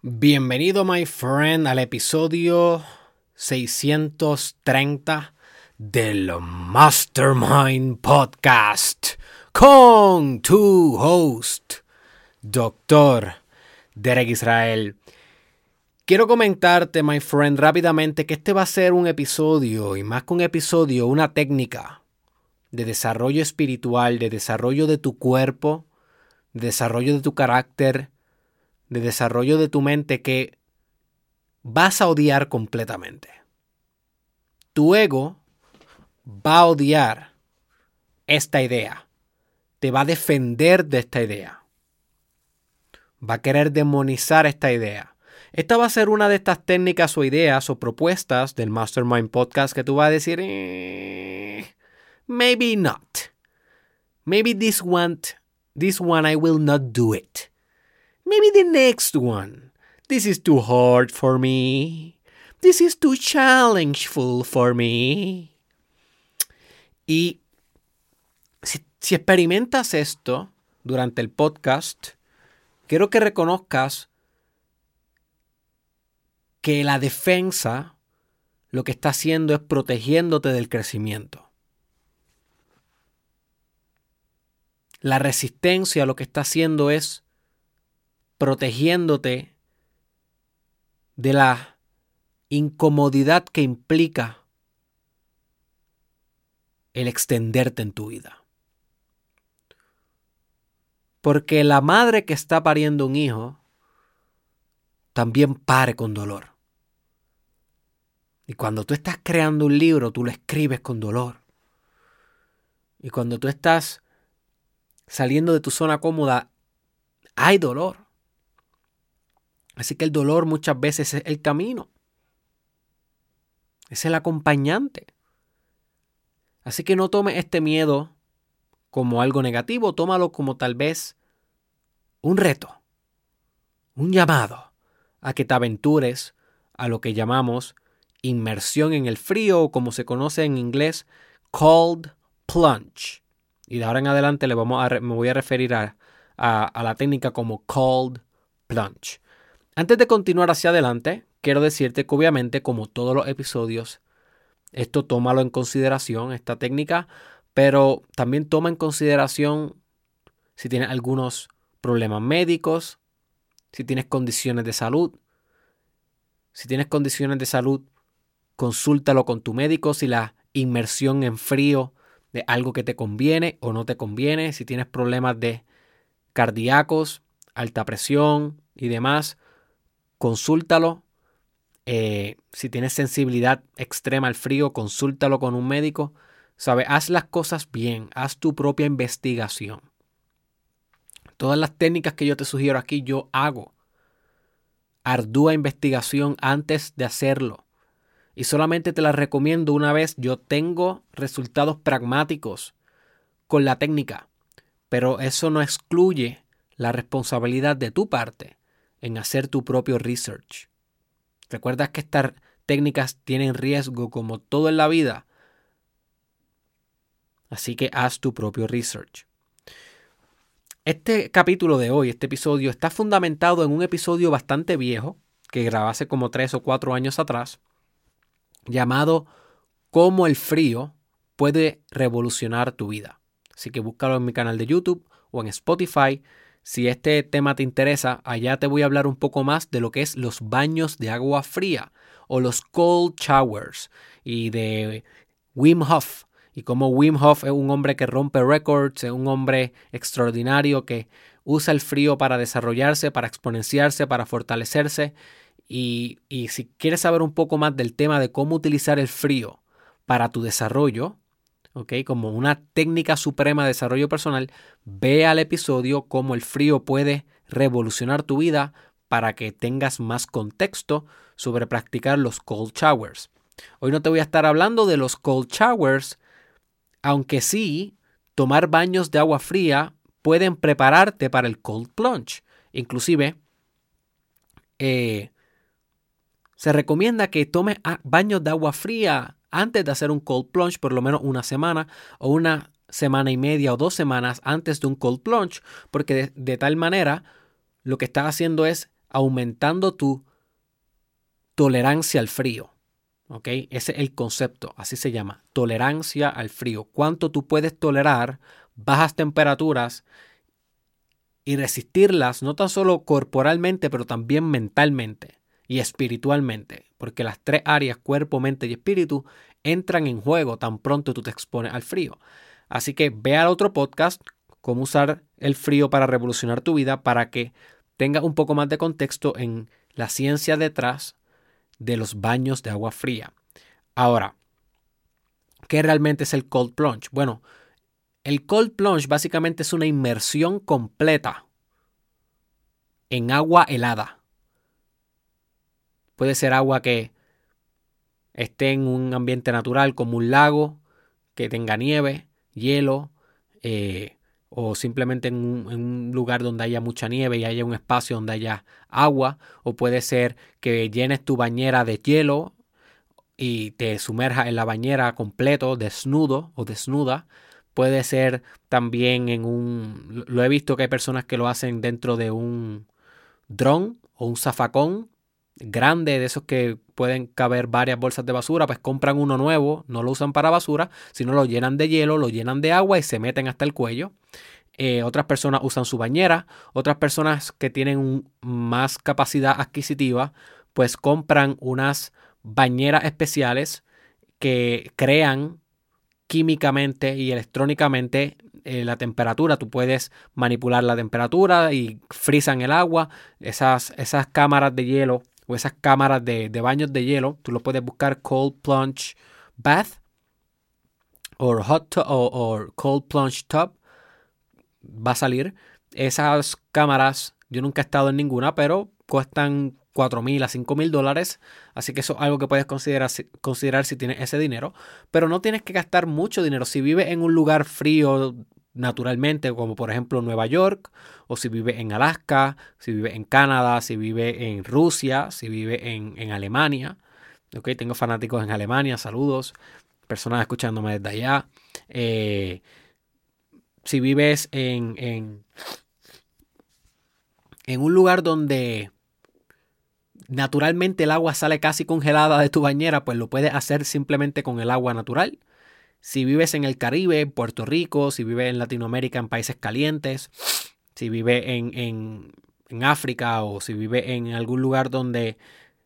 Bienvenido, my friend, al episodio 630 del Mastermind Podcast con tu host, Doctor Derek Israel. Quiero comentarte, my friend, rápidamente que este va a ser un episodio, y más que un episodio, una técnica de desarrollo espiritual, de desarrollo de tu cuerpo, de desarrollo de tu carácter, de desarrollo de tu mente que vas a odiar completamente. Tu ego va a odiar esta idea. Te va a defender de esta idea. Va a querer demonizar esta idea. Esta va a ser una de estas técnicas o ideas o propuestas del Mastermind Podcast que tú vas a decir, eh, maybe not. Maybe this one, this one I will not do it. Maybe the next one. This is too hard for me. This is too challengeful for me. Y si, si experimentas esto durante el podcast, quiero que reconozcas que la defensa lo que está haciendo es protegiéndote del crecimiento. La resistencia lo que está haciendo es protegiéndote de la incomodidad que implica el extenderte en tu vida. Porque la madre que está pariendo un hijo también pare con dolor. Y cuando tú estás creando un libro, tú lo escribes con dolor. Y cuando tú estás saliendo de tu zona cómoda, hay dolor. Así que el dolor muchas veces es el camino. Es el acompañante. Así que no tome este miedo como algo negativo, tómalo como tal vez un reto, un llamado a que te aventures a lo que llamamos inmersión en el frío o como se conoce en inglés cold plunge. Y de ahora en adelante le vamos a, me voy a referir a, a la técnica como cold plunge. Antes de continuar hacia adelante, quiero decirte que obviamente, como todos los episodios, esto tómalo en consideración, esta técnica, pero también toma en consideración si tienes algunos problemas médicos, si tienes condiciones de salud. Si tienes condiciones de salud, consúltalo con tu médico si la inmersión en frío de algo que te conviene o no te conviene. Si tienes problemas de cardíacos, alta presión y demás, consúltalo. Eh, si tienes sensibilidad extrema al frío, consúltalo con un médico. ¿Sabe? Haz las cosas bien, haz tu propia investigación. Todas las técnicas que yo te sugiero aquí, yo hago ardua investigación antes de hacerlo. Y solamente te las recomiendo una vez yo tengo resultados pragmáticos con la técnica. Pero eso no excluye la responsabilidad de tu parte en hacer tu propio research. ¿Recuerdas que estas técnicas tienen riesgo como todo en la vida? Así que haz tu propio research. Este capítulo de hoy, este episodio, está fundamentado en un episodio bastante viejo que grabé hace como tres o cuatro años atrás, llamado Cómo el frío puede revolucionar tu vida. Así que búscalo en mi canal de YouTube o en Spotify si este tema te interesa, allá te voy a hablar un poco más de lo que es los baños de agua fría o los cold showers y de Wim Hof y cómo Wim Hof es un hombre que rompe récords, es un hombre extraordinario que usa el frío para desarrollarse, para exponenciarse, para fortalecerse. Y, y si quieres saber un poco más del tema de cómo utilizar el frío para tu desarrollo, como una técnica suprema de desarrollo personal, ve al episodio cómo el frío puede revolucionar tu vida para que tengas más contexto sobre practicar los cold showers. Hoy no te voy a estar hablando de los cold showers, aunque sí, tomar baños de agua fría pueden prepararte para el cold plunge. Inclusive, eh, se recomienda que tomes baños de agua fría antes de hacer un cold plunge, por lo menos una semana o una semana y media o dos semanas antes de un cold plunge, porque de, tal manera lo que estás haciendo es aumentando tu tolerancia al frío. ¿Ok? Ese es el concepto, así se llama, tolerancia al frío. Cuánto tú puedes tolerar bajas temperaturas y resistirlas, no tan solo corporalmente, pero también mentalmente y espiritualmente, porque las tres áreas, cuerpo, mente y espíritu, entran en juego tan pronto tú te expones al frío. Así que ve al otro podcast, cómo usar el frío para revolucionar tu vida, para que tengas un poco más de contexto en la ciencia detrás de los baños de agua fría. Ahora, ¿qué realmente es el cold plunge? Bueno, el cold plunge básicamente es una inmersión completa en agua helada. Puede ser agua que esté en un ambiente natural como un lago, que tenga nieve, hielo, eh, o simplemente en un, lugar donde haya mucha nieve y haya un espacio donde haya agua, o puede ser que llenes tu bañera de hielo y te sumerjas en la bañera completo, desnudo o desnuda. Puede ser también en un... Lo he visto que hay personas que lo hacen dentro de un dron o un zafacón grande de esos que pueden caber varias bolsas de basura, pues compran uno nuevo, no lo usan para basura, sino lo llenan de hielo, lo llenan de agua y se meten hasta el cuello. Eh, otras personas usan su bañera, otras personas que tienen más capacidad adquisitiva, pues compran unas bañeras especiales que crean químicamente y electrónicamente eh, la temperatura. Tú puedes manipular la temperatura y frisan el agua. Esas, esas cámaras de hielo o esas cámaras de, baños de hielo, tú lo puedes buscar Cold Plunge Bath o Hot o, Cold Plunge Tub. Va a salir. Esas cámaras, yo nunca he estado en ninguna, pero cuestan 4 mil a 5 mil dólares. Así que eso es algo que puedes considerar, considerar si tienes ese dinero. Pero no tienes que gastar mucho dinero. Si vives en un lugar frío naturalmente, como por ejemplo Nueva York, o si vive en Alaska, si vive en Canadá, si vive en Rusia, si vive en, Alemania. Okay, tengo fanáticos en Alemania, saludos, personas escuchándome desde allá. Eh, si vives en, en, en un lugar donde naturalmente el agua sale casi congelada de tu bañera, pues lo puedes hacer simplemente con el agua natural. Si vives en el Caribe, en Puerto Rico, si vives en Latinoamérica, en países calientes, si vives en, África o si vives en algún lugar donde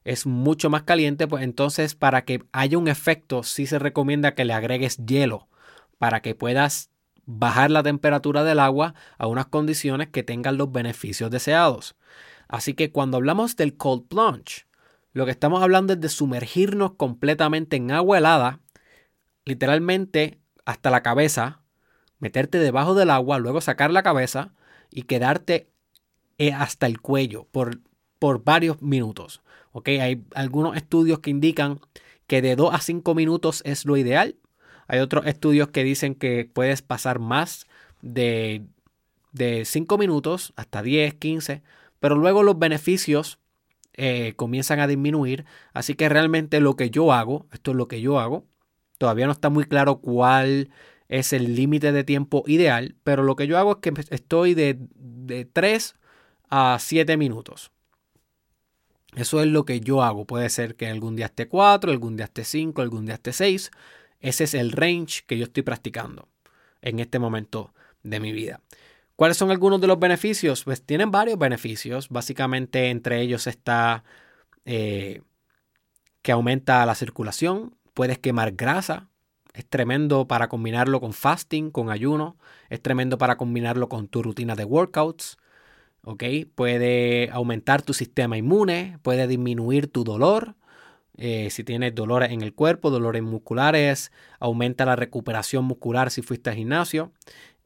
es mucho más caliente, pues entonces para que haya un efecto sí se recomienda que le agregues hielo para que puedas bajar la temperatura del agua a unas condiciones que tengan los beneficios deseados. Así que cuando hablamos del cold plunge, lo que estamos hablando es de sumergirnos completamente en agua helada literalmente hasta la cabeza, meterte debajo del agua, luego sacar la cabeza y quedarte eh, hasta el cuello por, por varios minutos. Hay algunos estudios que indican que de 2 a 5 minutos es lo ideal. Hay otros estudios que dicen que puedes pasar más de, de 5 minutos, hasta 10, 15, pero luego los beneficios eh, comienzan a disminuir. Así que realmente lo que yo hago, esto es lo que yo hago, Todavía no está muy claro cuál es el límite de tiempo ideal, pero lo que yo hago es que estoy de, 3 a 7 minutos. Eso es lo que yo hago. Puede ser que algún día esté 4, algún día esté 5, algún día esté 6. Ese es el range que yo estoy practicando en este momento de mi vida. ¿Cuáles son algunos de los beneficios? Pues tienen varios beneficios. Básicamente entre ellos está eh, que aumenta la circulación, Puedes quemar grasa. Es tremendo para combinarlo con fasting, con ayuno. Es tremendo para combinarlo con tu rutina de workouts. ¿ok? Puede aumentar tu sistema inmune, puede disminuir tu dolor. Eh, si tienes dolores en el cuerpo, dolores musculares, aumenta la recuperación muscular si fuiste al gimnasio.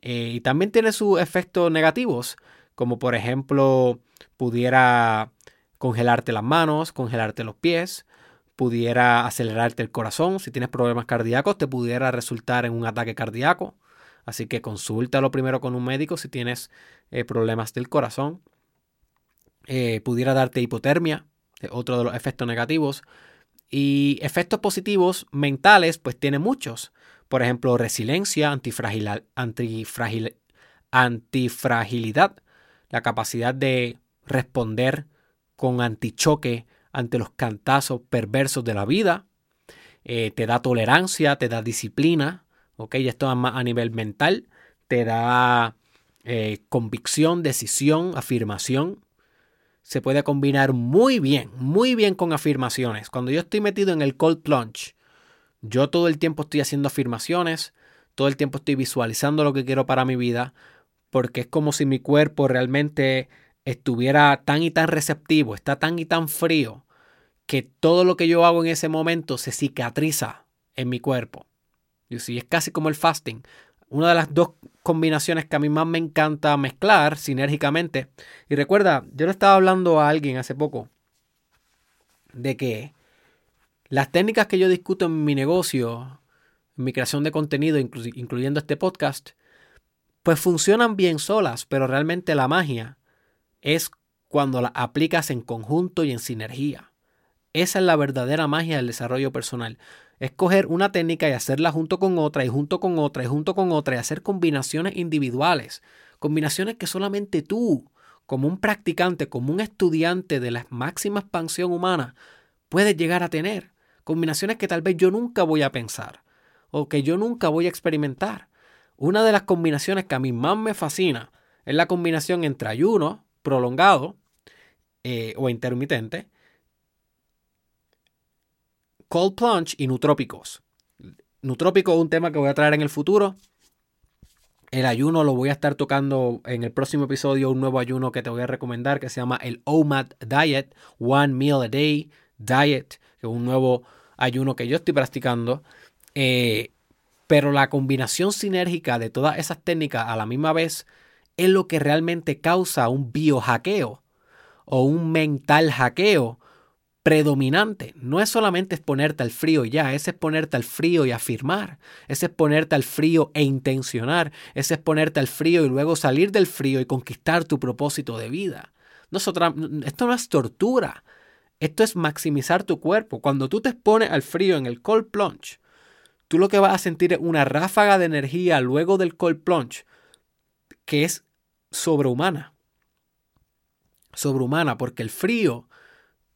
Eh, y también tiene sus efectos negativos, como por ejemplo pudiera congelarte las manos, congelarte los pies, pudiera acelerarte el corazón. Si tienes problemas cardíacos, te pudiera resultar en un ataque cardíaco. Así que consúltalo primero con un médico si tienes eh, problemas del corazón. Eh, pudiera darte hipotermia, otro de los efectos negativos. Y efectos positivos mentales, pues tiene muchos. Por ejemplo, resiliencia, antifragilidad, la capacidad de responder con antichoque ante los cantazos perversos de la vida. Eh, te da tolerancia, te da disciplina, ¿ok? Esto a nivel mental. Te da eh, convicción, decisión, afirmación. Se puede combinar muy bien, muy bien con afirmaciones. Cuando yo estoy metido en el cold plunge, yo todo el tiempo estoy haciendo afirmaciones, todo el tiempo estoy visualizando lo que quiero para mi vida, porque es como si mi cuerpo realmente estuviera tan y tan receptivo, está tan y tan frío, que todo lo que yo hago en ese momento se cicatriza en mi cuerpo. Y es casi como el fasting. Una de las dos combinaciones que a mí más me encanta mezclar sinérgicamente. Y recuerda, yo le estaba hablando a alguien hace poco de que las técnicas que yo discuto en mi negocio, en mi creación de contenido, incluyendo este podcast, pues funcionan bien solas, pero realmente la magia es cuando las aplicas en conjunto y en sinergia. Esa es la verdadera magia del desarrollo personal. Es coger una técnica y hacerla junto con otra y junto con otra y junto con otra y hacer combinaciones individuales. Combinaciones que solamente tú, como un practicante, como un estudiante de la máxima expansión humana, puedes llegar a tener. Combinaciones que tal vez yo nunca voy a pensar o que yo nunca voy a experimentar. Una de las combinaciones que a mí más me fascina es la combinación entre ayuno prolongado eh, o intermitente, cold plunge y nutrópicos. Nutrópico es un tema que voy a traer en el futuro. El ayuno lo voy a estar tocando en el próximo episodio, un nuevo ayuno que te voy a recomendar que se llama el OMAD Diet, One Meal a Day Diet, que es un nuevo ayuno que yo estoy practicando. Eh, pero la combinación sinérgica de todas esas técnicas a la misma vez es lo que realmente causa un biohackeo o un mental hackeo predominante. No es solamente exponerte al frío ya, es exponerte al frío y afirmar, es exponerte al frío e intencionar, es exponerte al frío y luego salir del frío y conquistar tu propósito de vida. esto no es tortura, esto es maximizar tu cuerpo. Cuando tú te expones al frío en el cold plunge, tú lo que vas a sentir es una ráfaga de energía luego del cold plunge que es sobrehumana. Sobrehumana, porque el frío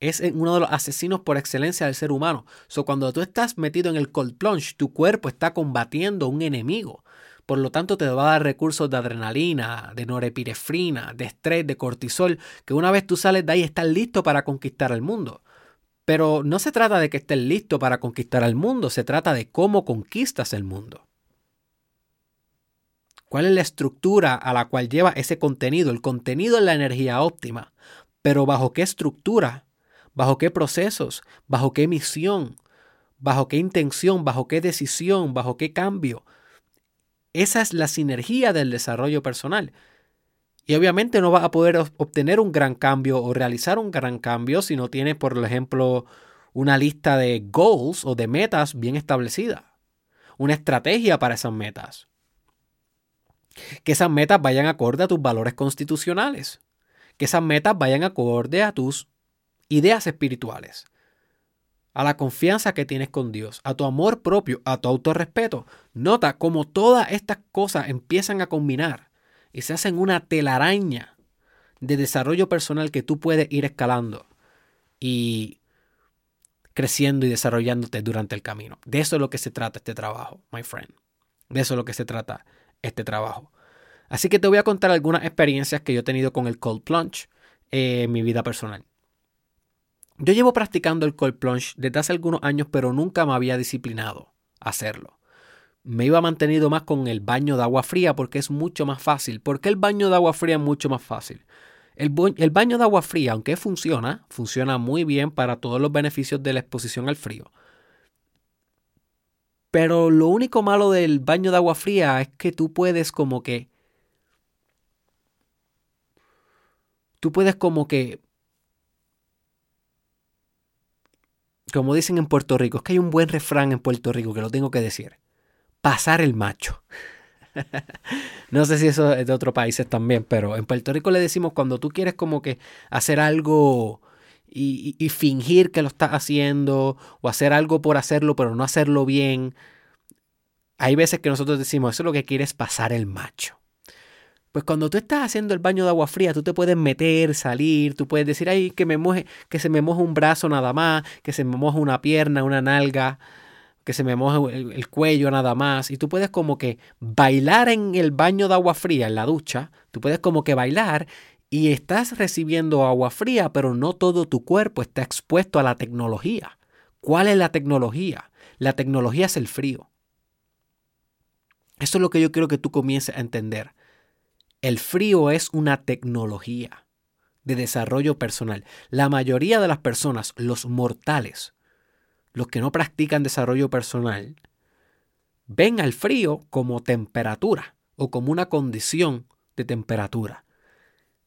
es uno de los asesinos por excelencia del ser humano. So, cuando tú estás metido en el cold plunge, tu cuerpo está combatiendo un enemigo. Por lo tanto, te va a dar recursos de adrenalina, de norepinefrina, de estrés, de cortisol, que una vez tú sales de ahí estás listo para conquistar el mundo. Pero no se trata de que estés listo para conquistar el mundo, se trata de cómo conquistas el mundo. ¿Cuál es la estructura a la cual lleva ese contenido? El contenido es la energía óptima, pero ¿bajo qué estructura? ¿Bajo qué procesos? ¿Bajo qué misión? ¿Bajo qué intención? ¿Bajo qué decisión? ¿Bajo qué cambio? Esa es la sinergia del desarrollo personal. Y obviamente no vas a poder obtener un gran cambio o realizar un gran cambio si no tienes, por ejemplo, una lista de goals o de metas bien establecida. Una estrategia para esas metas. Que esas metas vayan acorde a tus valores constitucionales. Que esas metas vayan acorde a tus ideas espirituales. A la confianza que tienes con Dios, a tu amor propio, a tu autorrespeto. Nota cómo todas estas cosas empiezan a combinar y se hacen una telaraña de desarrollo personal que tú puedes ir escalando y creciendo y desarrollándote durante el camino. De eso es lo que se trata este trabajo, my friend. De eso es lo que se trata este trabajo. Así que te voy a contar algunas experiencias que yo he tenido con el cold plunge en mi vida personal. Yo llevo practicando el cold plunge desde hace algunos años, pero nunca me había disciplinado a hacerlo me iba mantenido más con el baño de agua fría porque es mucho más fácil. ¿Por qué el baño de agua fría es mucho más fácil? El, el, baño de agua fría, aunque funciona, funciona muy bien para todos los beneficios de la exposición al frío. Pero lo único malo del baño de agua fría es que tú puedes como que... Tú puedes como que... Como dicen en Puerto Rico, es que hay un buen refrán en Puerto Rico que lo tengo que decir pasar el macho. no sé si eso es de otros países también, pero en Puerto Rico le decimos cuando tú quieres como que hacer algo y, fingir que lo estás haciendo o hacer algo por hacerlo pero no hacerlo bien. Hay veces que nosotros decimos, eso es lo que quieres pasar el macho. Pues cuando tú estás haciendo el baño de agua fría, tú te puedes meter, salir, tú puedes decir, ay, que me moje, que se me moje un brazo nada más, que se me moje una pierna, una nalga, que se me moje el, el, cuello nada más. Y tú puedes como que bailar en el baño de agua fría, en la ducha, tú puedes como que bailar y estás recibiendo agua fría, pero no todo tu cuerpo está expuesto a la tecnología. ¿Cuál es la tecnología? La tecnología es el frío. Eso es lo que yo quiero que tú comiences a entender. El frío es una tecnología de desarrollo personal. La mayoría de las personas, los mortales, los que no practican desarrollo personal, ven al frío como temperatura o como una condición de temperatura.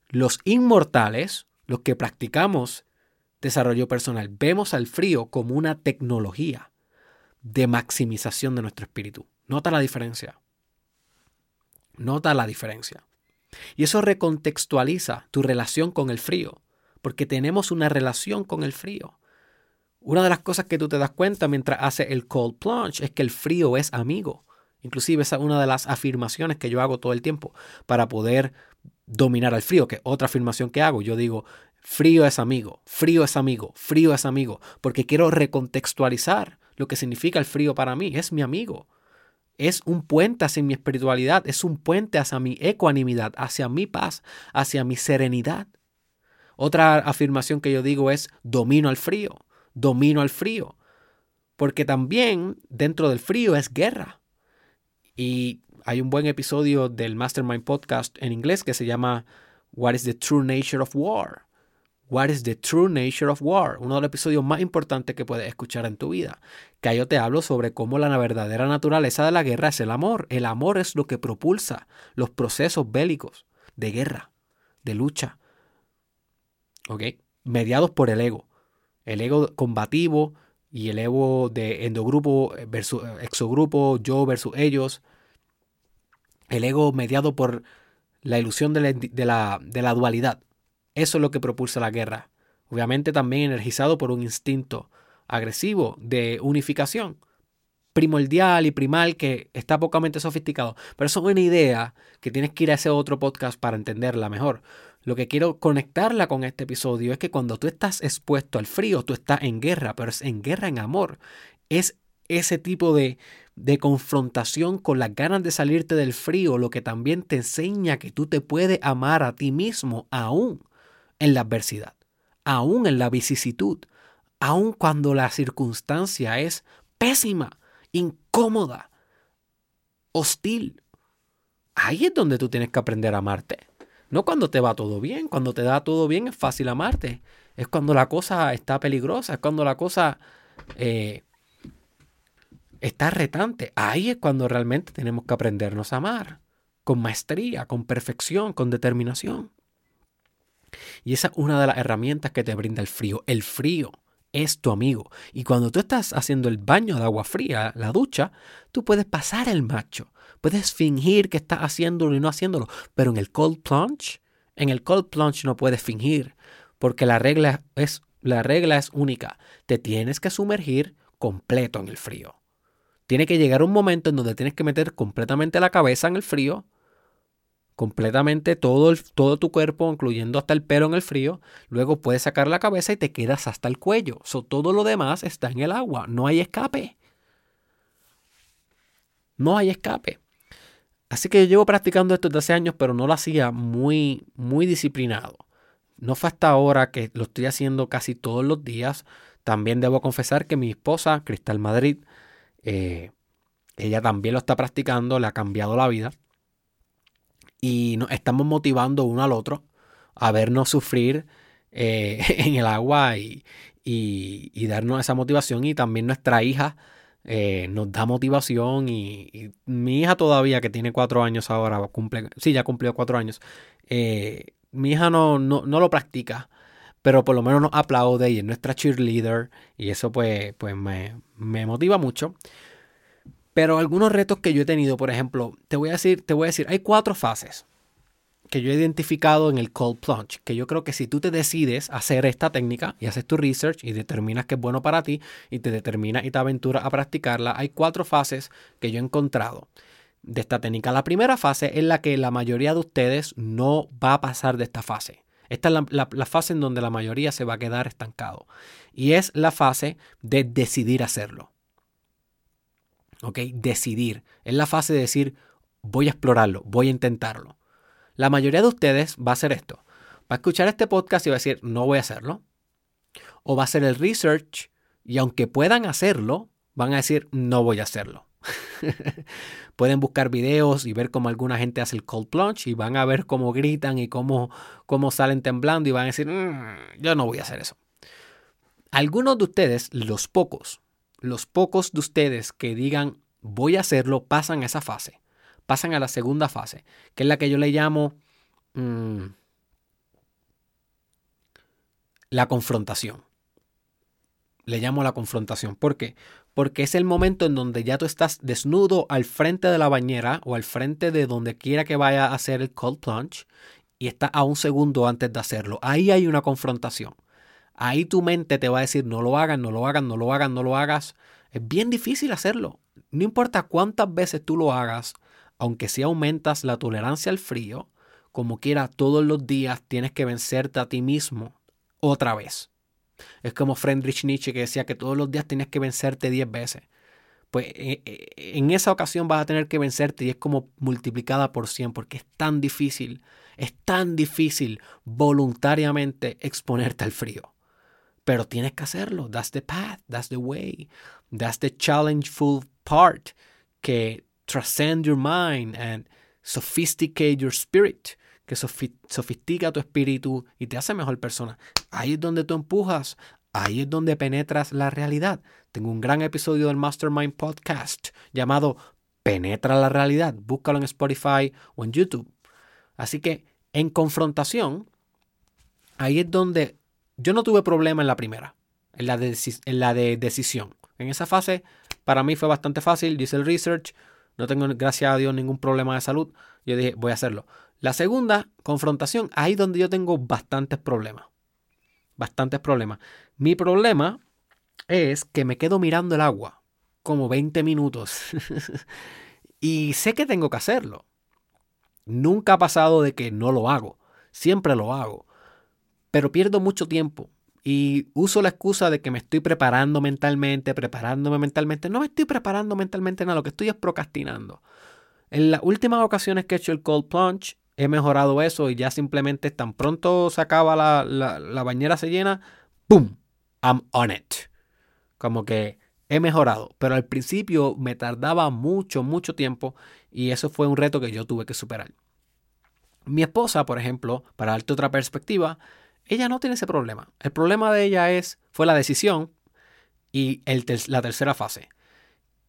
Los inmortales, los que practicamos desarrollo personal, vemos al frío como una tecnología de maximización de nuestro espíritu. Nota la diferencia. Nota la diferencia. Y eso recontextualiza tu relación con el frío, porque tenemos una relación con el frío. Una de las cosas que tú te das cuenta mientras haces el cold plunge es que el frío es amigo. Inclusive esa es una de las afirmaciones que yo hago todo el tiempo para poder dominar al frío, que es otra afirmación que hago. Yo digo, frío es amigo, frío es amigo, frío es amigo, porque quiero recontextualizar lo que significa el frío para mí. Es mi amigo es un puente hacia mi espiritualidad, es un puente hacia mi ecuanimidad, hacia mi paz, hacia mi serenidad. Otra afirmación que yo digo es domino al frío, domino al frío, porque también dentro del frío es guerra. Y hay un buen episodio del Mastermind Podcast en inglés que se llama What is the True Nature of War? What is the True Nature of War? Uno de los episodios más importantes que puedes escuchar en tu vida. Que yo te hablo sobre cómo la verdadera naturaleza de la guerra es el amor. El amor es lo que propulsa los procesos bélicos de guerra, de lucha. ¿Ok? Mediados por el ego. El ego combativo y el ego de endogrupo versus exogrupo, yo versus ellos. El ego mediado por la ilusión de la, de la dualidad. Eso es lo que propulsa la guerra. Obviamente también energizado por un instinto agresivo de unificación, primordial y primal que está pocamente sofisticado. Pero eso es una idea que tienes que ir a ese otro podcast para entenderla mejor. Lo que quiero conectarla con este episodio es que cuando tú estás expuesto al frío, tú estás en guerra, pero es en guerra en amor. Es ese tipo de, de confrontación con las ganas de salirte del frío lo que también te enseña que tú te puedes amar a ti mismo aún en la adversidad, aún en la vicisitud, aún cuando la circunstancia es pésima, incómoda, hostil. Ahí es donde tú tienes que aprender a amarte. No cuando te va todo bien, cuando te da todo bien es fácil amarte. Es cuando la cosa está peligrosa, es cuando la cosa eh, está retante. Ahí es cuando realmente tenemos que aprendernos a amar, con maestría, con perfección, con determinación. Y esa es una de las herramientas que te brinda el frío. El frío es tu amigo. Y cuando tú estás haciendo el baño de agua fría, la ducha, tú puedes pasar el macho. Puedes fingir que estás haciéndolo y no haciéndolo. Pero en el cold plunge, en el cold plunge no puedes fingir. Porque la regla es, la regla es única. Te tienes que sumergir completo en el frío. Tiene que llegar un momento en donde tienes que meter completamente la cabeza en el frío completamente todo, todo tu cuerpo, incluyendo hasta el pelo en el frío. Luego puedes sacar la cabeza y te quedas hasta el cuello. todo lo demás está en el agua. No hay escape. No hay escape. Así que yo llevo practicando esto desde hace años, pero no lo hacía muy, muy disciplinado. No fue hasta ahora que lo estoy haciendo casi todos los días. También debo confesar que mi esposa, Cristal Madrid, eh, ella también lo está practicando, le ha cambiado la vida y nos estamos motivando uno al otro a vernos sufrir eh, en el agua y, darnos esa motivación y también nuestra hija eh, nos da motivación y, mi hija todavía que tiene cuatro años ahora, cumple, sí, ya cumplió cuatro años, eh, mi hija no, no, lo practica, pero por lo menos nos aplaude y es nuestra cheerleader y eso pues, pues me, me motiva mucho. Pero algunos retos que yo he tenido, por ejemplo, te voy a decir, te voy a decir, hay cuatro fases que yo he identificado en el cold plunge, que yo creo que si tú te decides hacer esta técnica y haces tu research y determinas que es bueno para ti y te determinas y te aventuras a practicarla, hay cuatro fases que yo he encontrado de esta técnica. La primera fase es la que la mayoría de ustedes no va a pasar de esta fase. Esta es la, fase en donde la mayoría se va a quedar estancado. Y es la fase de decidir hacerlo. ¿Ok? Decidir. Es la fase de decir, voy a explorarlo, voy a intentarlo. La mayoría de ustedes va a hacer esto. Va a escuchar este podcast y va a decir, no voy a hacerlo. O va a hacer el research y aunque puedan hacerlo, van a decir, no voy a hacerlo. Pueden buscar videos y ver cómo alguna gente hace el cold plunge y van a ver cómo gritan y cómo, cómo salen temblando y van a decir, mm, yo no voy a hacer eso. Algunos de ustedes, los pocos, los pocos de ustedes que digan voy a hacerlo, pasan a esa fase. Pasan a la segunda fase, que es la que yo le llamo mm, la confrontación. Le llamo la confrontación. ¿Por qué? porque es el momento en donde ya tú estás desnudo al frente de la bañera o al frente de donde quiera que vaya a hacer el cold plunge y está a un segundo antes de hacerlo. Ahí hay una confrontación. Ahí tu mente te va a decir no lo hagas, no lo hagas, no lo hagas, no lo hagas. Es bien difícil hacerlo. No importa cuántas veces tú lo hagas, aunque si aumentas la tolerancia al frío, como quiera todos los días tienes que vencerte a ti mismo otra vez. Es como Friedrich Nietzsche que decía que todos los días tienes que vencerte 10 veces. Pues eh, eh, en esa ocasión vas a tener que vencerte y es como multiplicada por 100 porque es tan difícil, es tan difícil voluntariamente exponerte al frío. Pero tienes que hacerlo. That's the path, that's the way, that's the challengeful part que transcend your mind and sophisticate your spirit que sofistica tu espíritu y te hace mejor persona. Ahí es donde tú empujas, ahí es donde penetras la realidad. Tengo un gran episodio del Mastermind Podcast llamado Penetra la realidad. Búscalo en Spotify o en YouTube. Así que en confrontación, ahí es donde yo no tuve problema en la primera, en la de, decisión. En esa fase, para mí fue bastante fácil. Dice el research, no tengo, gracias a Dios, ningún problema de salud. Yo dije, voy a hacerlo. La segunda confrontación, ahí donde yo tengo bastantes problemas. Bastantes problemas. Mi problema es que me quedo mirando el agua como 20 minutos. y sé que tengo que hacerlo. Nunca ha pasado de que no lo hago. Siempre lo hago. Pero pierdo mucho tiempo. Y uso la excusa de que me estoy preparando mentalmente, preparándome mentalmente. No me estoy preparando mentalmente nada, lo que estoy es procrastinando. En las últimas ocasiones que he hecho el cold plunge, he mejorado eso y ya simplemente tan pronto se acaba la, la, bañera se llena, ¡boom! I'm on it. Como que he mejorado, pero al principio me tardaba mucho, mucho tiempo y eso fue un reto que yo tuve que superar. Mi esposa, por ejemplo, para darte otra perspectiva, ella no tiene ese problema. El problema de ella es, fue la decisión y la tercera fase,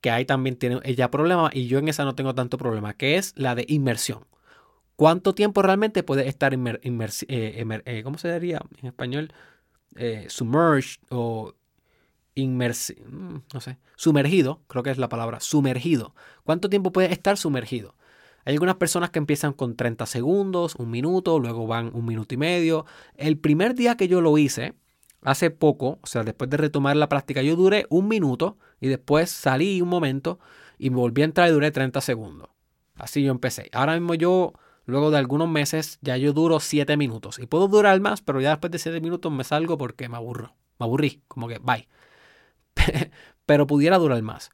que ahí también tiene ella problema y yo en esa no tengo tanto problema, que es la de inmersión. ¿Cuánto tiempo realmente puede estar inmersivo? Eh, eh, ¿Cómo se diría en español? Eh, submerged o inmersivo, mm, no sé, sumergido, creo que es la palabra, sumergido. ¿Cuánto tiempo puede estar sumergido? Hay algunas personas que empiezan con 30 segundos, un minuto, luego van un minuto y medio. El primer día que yo lo hice, hace poco, o sea, después de retomar la práctica, yo duré un minuto y después salí un momento y me volví a entrar y duré 30 segundos. Así yo empecé. Ahora mismo yo Luego de algunos meses ya yo duro 7 minutos. Y puedo durar más, pero ya después de 7 minutos me salgo porque me aburro. Me aburrí, como que bye. pero pudiera durar más.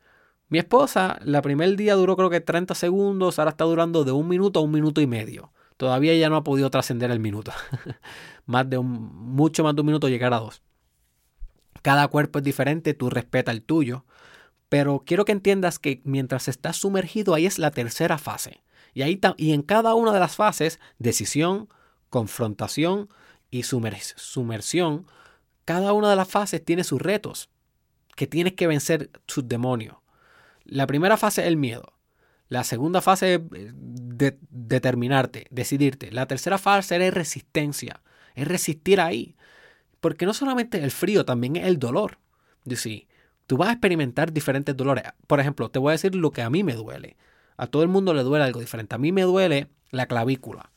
Mi esposa, la primer día duró creo que 30 segundos, ahora está durando de un minuto a un minuto y medio. Todavía ya no ha podido trascender el minuto. más de un, mucho más de un minuto llegar a dos. Cada cuerpo es diferente, tú respeta el tuyo. Pero quiero que entiendas que mientras estás sumergido, ahí es la tercera fase. Y, ahí, y en cada una de las fases, decisión, confrontación y sumersión, cada una de las fases tiene sus retos, que tienes que vencer sus demonios. La primera fase es el miedo. La segunda fase es eh, determinarte, decidirte. La tercera fase es resistencia, es resistir ahí. Porque no solamente el frío, también es el dolor. Tú vas a experimentar diferentes dolores. Por ejemplo, te voy a decir lo que a mí me duele. A todo el mundo le duele algo diferente. A mí me duele la clavícula.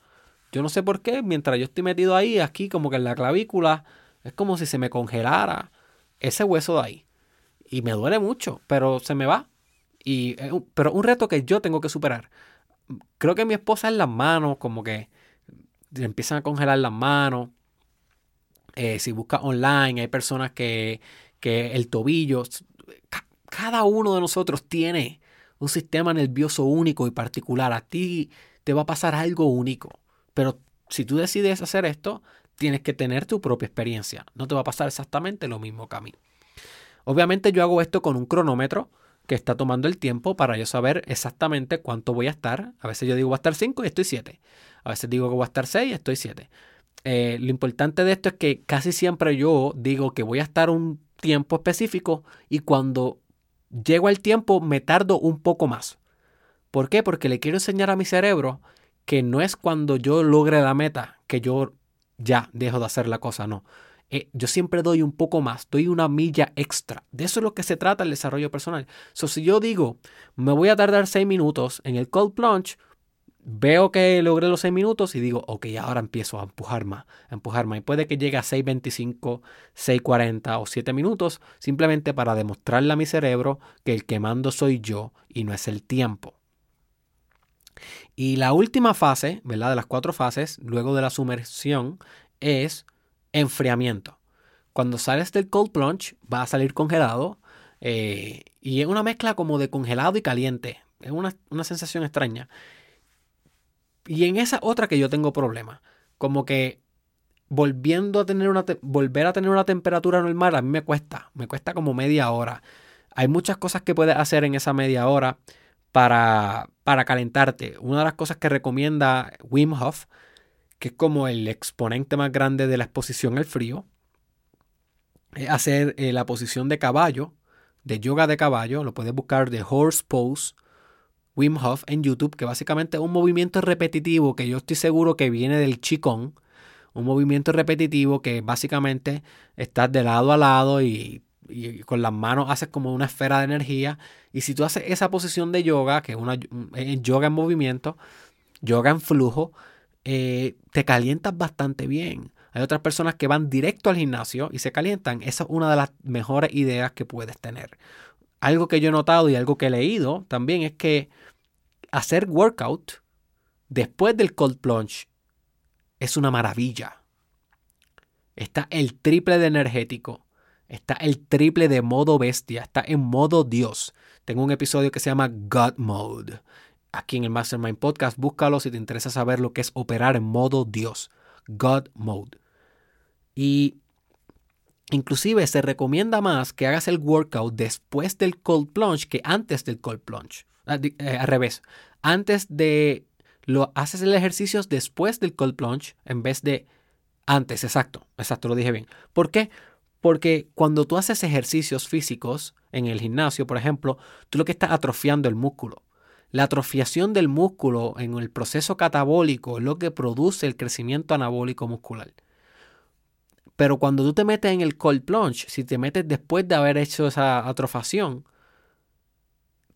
Yo no sé por qué, mientras yo estoy metido ahí, aquí como que en la clavícula, es como si se me congelara ese hueso de ahí. Y me duele mucho, pero se me va. Y, pero un reto que yo tengo que superar. Creo que mi esposa en las manos, como que empiezan a congelar las manos. Eh, si buscas online, hay personas que, que el tobillo, cada uno de nosotros tiene un sistema nervioso único y particular. A ti te va a pasar algo único. Pero si tú decides hacer esto, tienes que tener tu propia experiencia. No te va a pasar exactamente lo mismo que a mí. Obviamente yo hago esto con un cronómetro que está tomando el tiempo para yo saber exactamente cuánto voy a estar. A veces yo digo voy a estar 5 y estoy 7. A veces digo que voy a estar 6 y estoy 7. Eh, lo importante de esto es que casi siempre yo digo que voy a estar un tiempo específico y cuando llego al tiempo me tardo un poco más. ¿Por qué? Porque le quiero enseñar a mi cerebro que no es cuando yo logre la meta que yo ya dejo de hacer la cosa, no. Eh, yo siempre doy un poco más, doy una milla extra. De eso es lo que se trata el desarrollo personal. So, si yo digo, me voy a tardar seis minutos en el cold plunge, veo que logré los seis minutos y digo, ok, ahora empiezo a empujar más, a empujar más. Y puede que llegue a 6.25, 6.40 o 7 minutos, simplemente para demostrarle a mi cerebro que el que mando soy yo y no es el tiempo. Y la última fase, ¿verdad? De las cuatro fases, luego de la sumersión, es enfriamiento. Cuando sales del cold plunge, va a salir congelado eh, y es una mezcla como de congelado y caliente. Es una, sensación extraña. Y en esa otra que yo tengo problema, como que volviendo a tener una volver a tener una temperatura normal a mí me cuesta, me cuesta como media hora. Hay muchas cosas que puedes hacer en esa media hora para, para calentarte. Una de las cosas que recomienda Wim Hof que es como el exponente más grande de la exposición al frío, es hacer eh, la posición de caballo, de yoga de caballo, lo puedes buscar de Horse Pose, Wim Hof en YouTube, que básicamente es un movimiento repetitivo que yo estoy seguro que viene del Qigong, un movimiento repetitivo que básicamente estás de lado a lado y, y, con las manos haces como una esfera de energía. Y si tú haces esa posición de yoga, que es una yoga en movimiento, yoga en flujo, eh, te calientas bastante bien. Hay otras personas que van directo al gimnasio y se calientan. Esa es una de las mejores ideas que puedes tener. Algo que yo he notado y algo que he leído también es que hacer workout después del cold plunge es una maravilla. Está el triple de energético. Está el triple de modo bestia. Está en modo Dios. Tengo un episodio que se llama God Mode aquí en el Mastermind Podcast. Búscalo si te interesa saber lo que es operar en modo Dios, God Mode. Y inclusive se recomienda más que hagas el workout después del cold plunge que antes del cold plunge. Ah, eh, al revés. Antes de lo haces el ejercicio después del cold plunge en vez de antes, exacto, exacto, lo dije bien. ¿Por qué? Porque cuando tú haces ejercicios físicos en el gimnasio, por ejemplo, tú lo que estás atrofiando el músculo. La atrofiación del músculo en el proceso catabólico es lo que produce el crecimiento anabólico muscular. Pero cuando tú te metes en el cold plunge, si te metes después de haber hecho esa atrofación,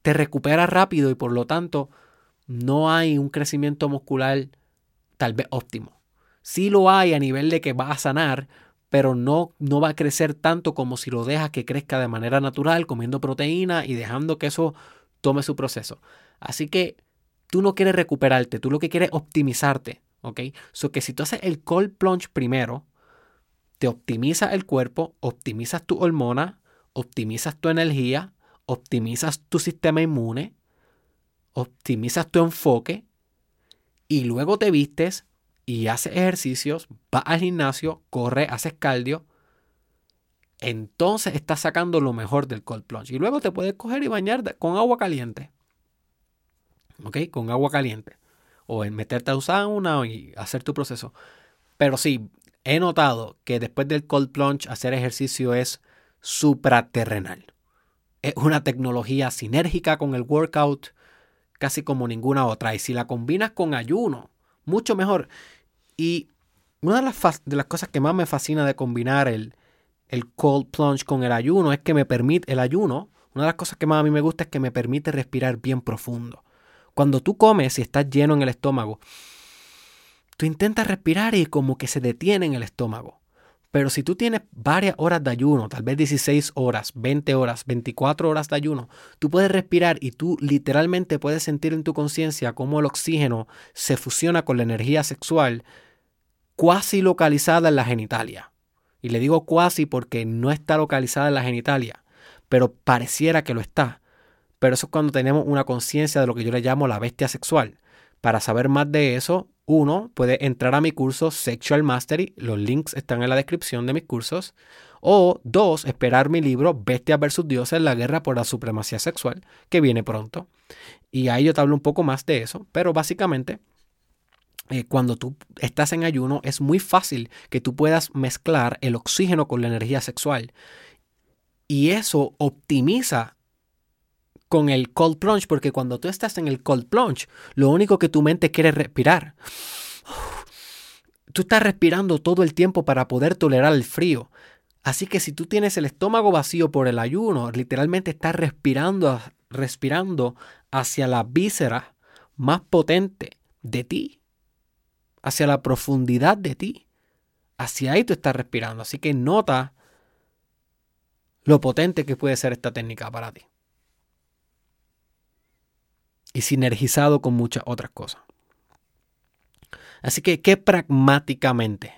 te recuperas rápido y por lo tanto no hay un crecimiento muscular tal vez óptimo. Sí lo hay a nivel de que va a sanar, pero no, no va a crecer tanto como si lo dejas que crezca de manera natural, comiendo proteína y dejando que eso tome su proceso. Así que tú no quieres recuperarte, tú lo que quieres es optimizarte, ¿ok? So que si tú haces el cold plunge primero, te optimiza el cuerpo, optimizas tu hormona, optimizas tu energía, optimizas tu sistema inmune, optimizas tu enfoque y luego te vistes y haces ejercicios, vas al gimnasio, corre, haces cardio, entonces estás sacando lo mejor del cold plunge. Y luego te puedes coger y bañar con agua caliente. ¿Ok? Con agua caliente. O en meterte a usar una y hacer tu proceso. Pero sí, he notado que después del cold plunge hacer ejercicio es supraterrenal. Es una tecnología sinérgica con el workout casi como ninguna otra. Y si la combinas con ayuno, mucho mejor. Y una de las, de las cosas que más me fascina de combinar el, el cold plunge con el ayuno es que me permite, el ayuno, una de las cosas que más a mí me gusta es que me permite respirar bien profundo. Cuando tú comes y estás lleno en el estómago, tú intentas respirar y como que se detiene en el estómago. Pero si tú tienes varias horas de ayuno, tal vez 16 horas, 20 horas, 24 horas de ayuno, tú puedes respirar y tú literalmente puedes sentir en tu conciencia cómo el oxígeno se fusiona con la energía sexual cuasi localizada en la genitalia. Y le digo cuasi porque no está localizada en la genitalia, pero pareciera que lo está. Pero eso es cuando tenemos una conciencia de lo que yo le llamo la bestia sexual. Para saber más de eso, uno puede entrar a mi curso Sexual Mastery, los links están en la descripción de mis cursos. O dos, esperar mi libro Bestia versus Dioses, la guerra por la supremacía sexual, que viene pronto. Y ahí yo te hablo un poco más de eso, pero básicamente eh, cuando tú estás en ayuno es muy fácil que tú puedas mezclar el oxígeno con la energía sexual. Y eso optimiza con el cold plunge, porque cuando tú estás en el cold plunge, lo único que tu mente quiere es respirar. Tú estás respirando todo el tiempo para poder tolerar el frío. Así que si tú tienes el estómago vacío por el ayuno, literalmente estás respirando, respirando hacia la víscera más potente de ti, hacia la profundidad de ti. Hacia ahí tú estás respirando. Así que nota lo potente que puede ser esta técnica para ti y sinergizado con muchas otras cosas. Así que, ¿qué pragmáticamente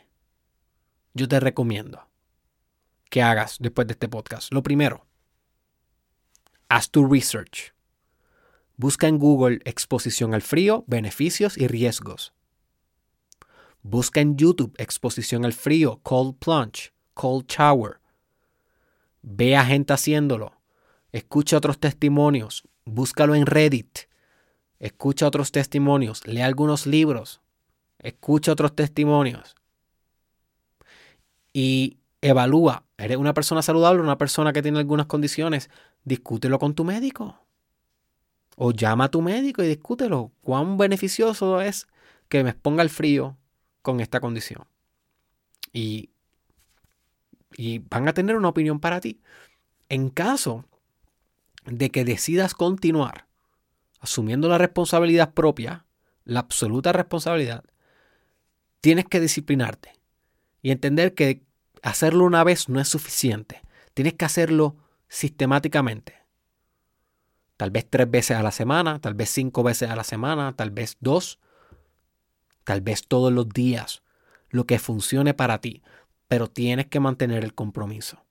yo te recomiendo que hagas después de este podcast? Lo primero, haz tu research. Busca en Google exposición al frío, beneficios y riesgos. Busca en YouTube exposición al frío, cold plunge, cold shower. Ve a gente haciéndolo. Escucha otros testimonios. Búscalo en Reddit escucha otros testimonios, lee algunos libros, escucha otros testimonios y evalúa, ¿eres una persona saludable o una persona que tiene algunas condiciones? Discútelo con tu médico. O llama a tu médico y discútelo. ¿Cuán beneficioso es que me exponga al frío con esta condición? Y van a tener una opinión para ti. En caso de que decidas continuar asumiendo la responsabilidad propia, la absoluta responsabilidad, tienes que disciplinarte y entender que hacerlo una vez no es suficiente. Tienes que hacerlo sistemáticamente. Tal vez tres veces a la semana, tal vez cinco veces a la semana, tal vez dos, tal vez todos los días, lo que funcione para ti, pero tienes que mantener el compromiso.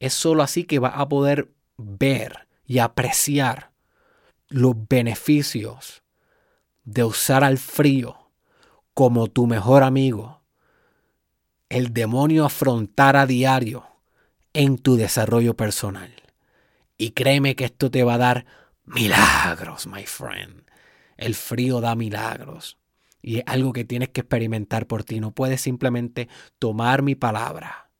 Es solo así que vas a poder ver y apreciar los beneficios de usar al frío como tu mejor amigo, el demonio afrontar a diario en tu desarrollo personal. Y créeme que esto te va a dar milagros, my friend. El frío da milagros. Y es algo que tienes que experimentar por ti. No puedes simplemente tomar mi palabra.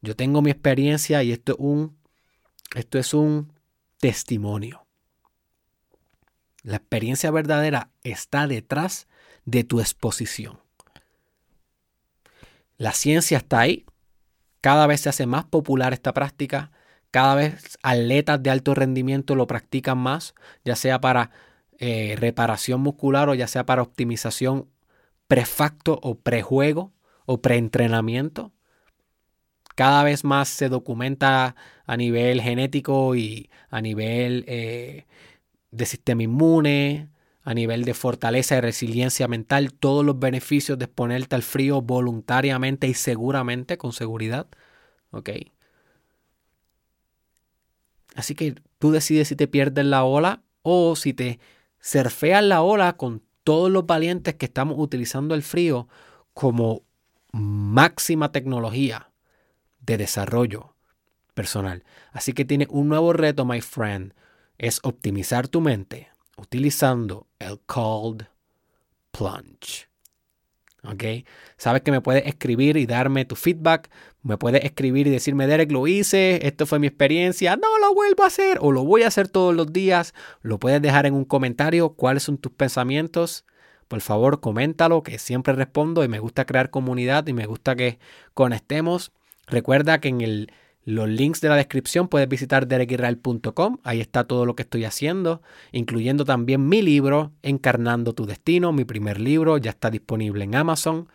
Yo tengo mi experiencia y esto es un, esto es un testimonio. La experiencia verdadera está detrás de tu exposición. La ciencia está ahí. Cada vez se hace más popular esta práctica. Cada vez atletas de alto rendimiento lo practican más, ya sea para eh, reparación muscular o ya sea para optimización prefacto o prejuego o preentrenamiento. Cada vez más se documenta a nivel genético y a nivel eh, de sistema inmune, a nivel de fortaleza y resiliencia mental, todos los beneficios de exponerte al frío voluntariamente y seguramente, con seguridad. Así que tú decides si te pierdes la ola o si te surfeas la ola con todos los valientes que estamos utilizando el frío como máxima tecnología de desarrollo personal. Así que tiene un nuevo reto, my friend es optimizar tu mente utilizando el cold plunge. ¿Ok? Sabes que me puedes escribir y darme tu feedback. Me puedes escribir y decirme, Derek, lo hice, esto fue mi experiencia, no lo vuelvo a hacer o lo voy a hacer todos los días. Lo puedes dejar en un comentario cuáles son tus pensamientos. Por favor, coméntalo, que siempre respondo y me gusta crear comunidad y me gusta que conectemos. Recuerda que en el los links de la descripción puedes visitar derekisrael.com. Ahí está todo lo que estoy haciendo, incluyendo también mi libro, Encarnando tu Destino. Mi primer libro ya está disponible en Amazon.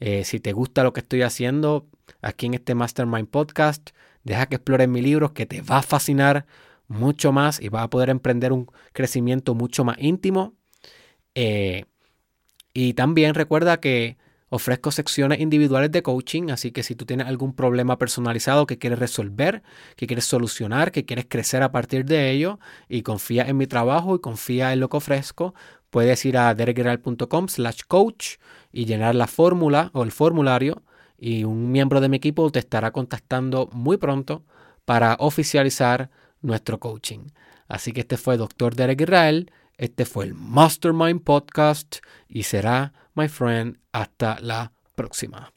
Eh, si te gusta lo que estoy haciendo, aquí en este Mastermind Podcast. Deja que explores mi libro que te va a fascinar mucho más y vas a poder emprender un crecimiento mucho más íntimo. Eh, y también recuerda que ofrezco secciones individuales de coaching, así que si tú tienes algún problema personalizado que quieres resolver, que quieres solucionar, que quieres crecer a partir de ello y confía en mi trabajo y confía en lo que ofrezco, puedes ir a derekgeral.com slash coach y llenar la fórmula o el formulario y un miembro de mi equipo te estará contactando muy pronto para oficializar nuestro coaching. Así que este fue Dr. Derek Israel, este fue el Mastermind Podcast y será, my friend, hasta la próxima.